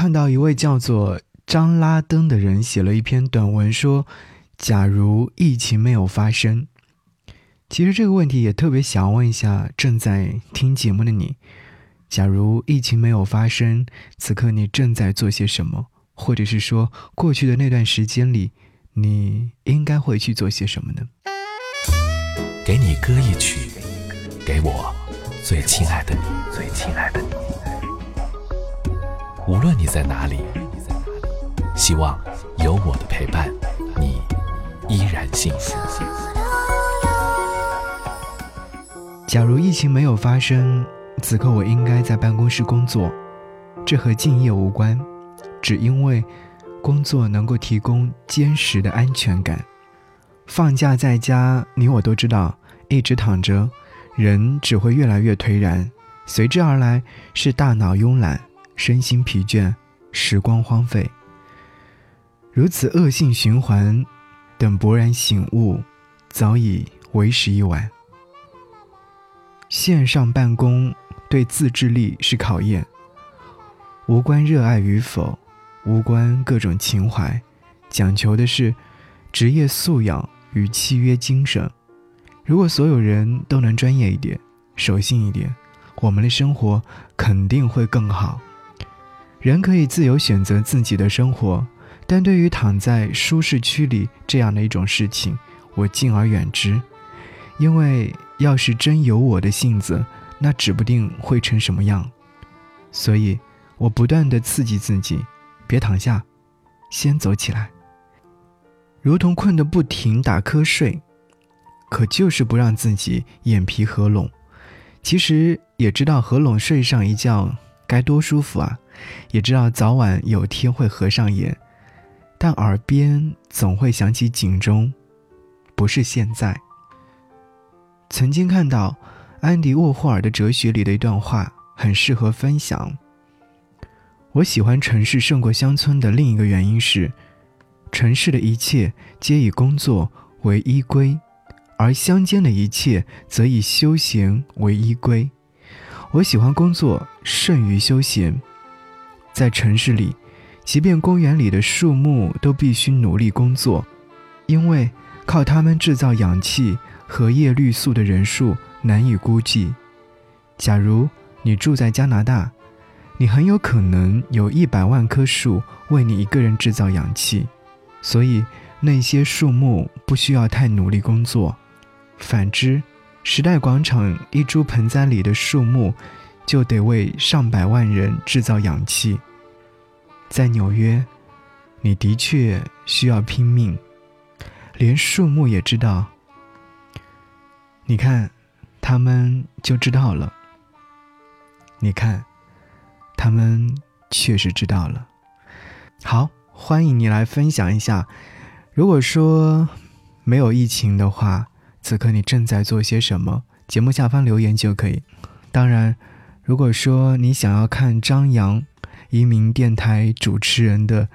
看到一位叫做张拉登的人写了一篇短文，说：“假如疫情没有发生。”其实这个问题也特别想问一下正在听节目的你：假如疫情没有发生，此刻你正在做些什么？或者是说，过去的那段时间里，你应该会去做些什么呢？给你歌一曲，给我最亲爱的你，最亲爱的你。无论你在哪里，希望有我的陪伴，你依然幸福。假如疫情没有发生，此刻我应该在办公室工作，这和敬业无关，只因为工作能够提供坚实的安全感。放假在家，你我都知道，一直躺着，人只会越来越颓然，随之而来是大脑慵懒、身心疲倦、时光荒废。如此恶性循环，等勃然醒悟，早已为时已晚。线上办公对自制力是考验，无关热爱与否，无关各种情怀，讲求的是职业素养与契约精神。如果所有人都能专业一点、守信一点，我们的生活肯定会更好。人可以自由选择自己的生活，但对于躺在舒适区里这样的一种事情，我敬而远之，因为。要是真有我的性子，那指不定会成什么样。所以，我不断的刺激自己，别躺下，先走起来。如同困得不停打瞌睡，可就是不让自己眼皮合拢。其实也知道合拢睡上一觉该多舒服啊，也知道早晚有天会合上眼，但耳边总会响起警钟，不是现在。曾经看到安迪沃霍尔的哲学里的一段话，很适合分享。我喜欢城市胜过乡村的另一个原因是，城市的一切皆以工作为依归，而乡间的一切则以休闲为依归。我喜欢工作胜于休闲。在城市里，即便公园里的树木都必须努力工作，因为靠它们制造氧气。和叶绿素的人数难以估计。假如你住在加拿大，你很有可能有一百万棵树为你一个人制造氧气，所以那些树木不需要太努力工作。反之，时代广场一株盆栽里的树木就得为上百万人制造氧气。在纽约，你的确需要拼命，连树木也知道。你看，他们就知道了。你看，他们确实知道了。好，欢迎你来分享一下。如果说没有疫情的话，此刻你正在做些什么？节目下方留言就可以。当然，如果说你想要看张扬，移民电台主持人的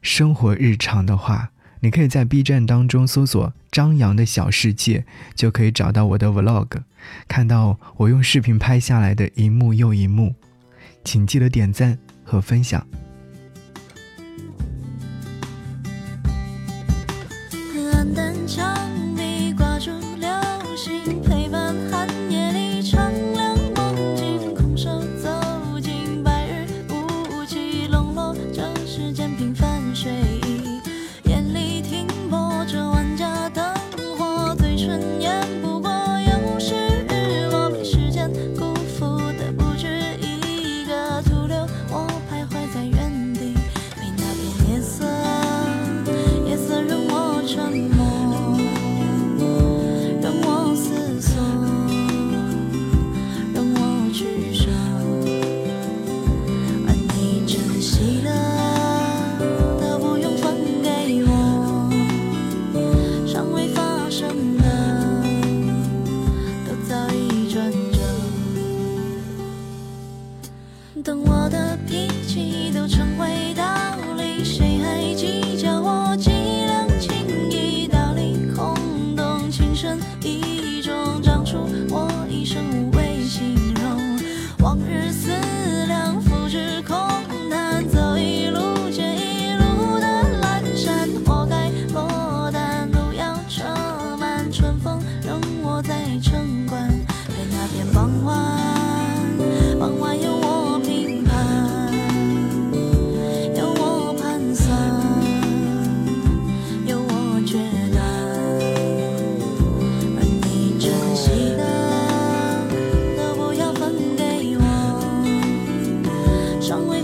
生活日常的话。你可以在 B 站当中搜索“张扬的小世界”，就可以找到我的 Vlog，看到我用视频拍下来的一幕又一幕。请记得点赞和分享。尚未。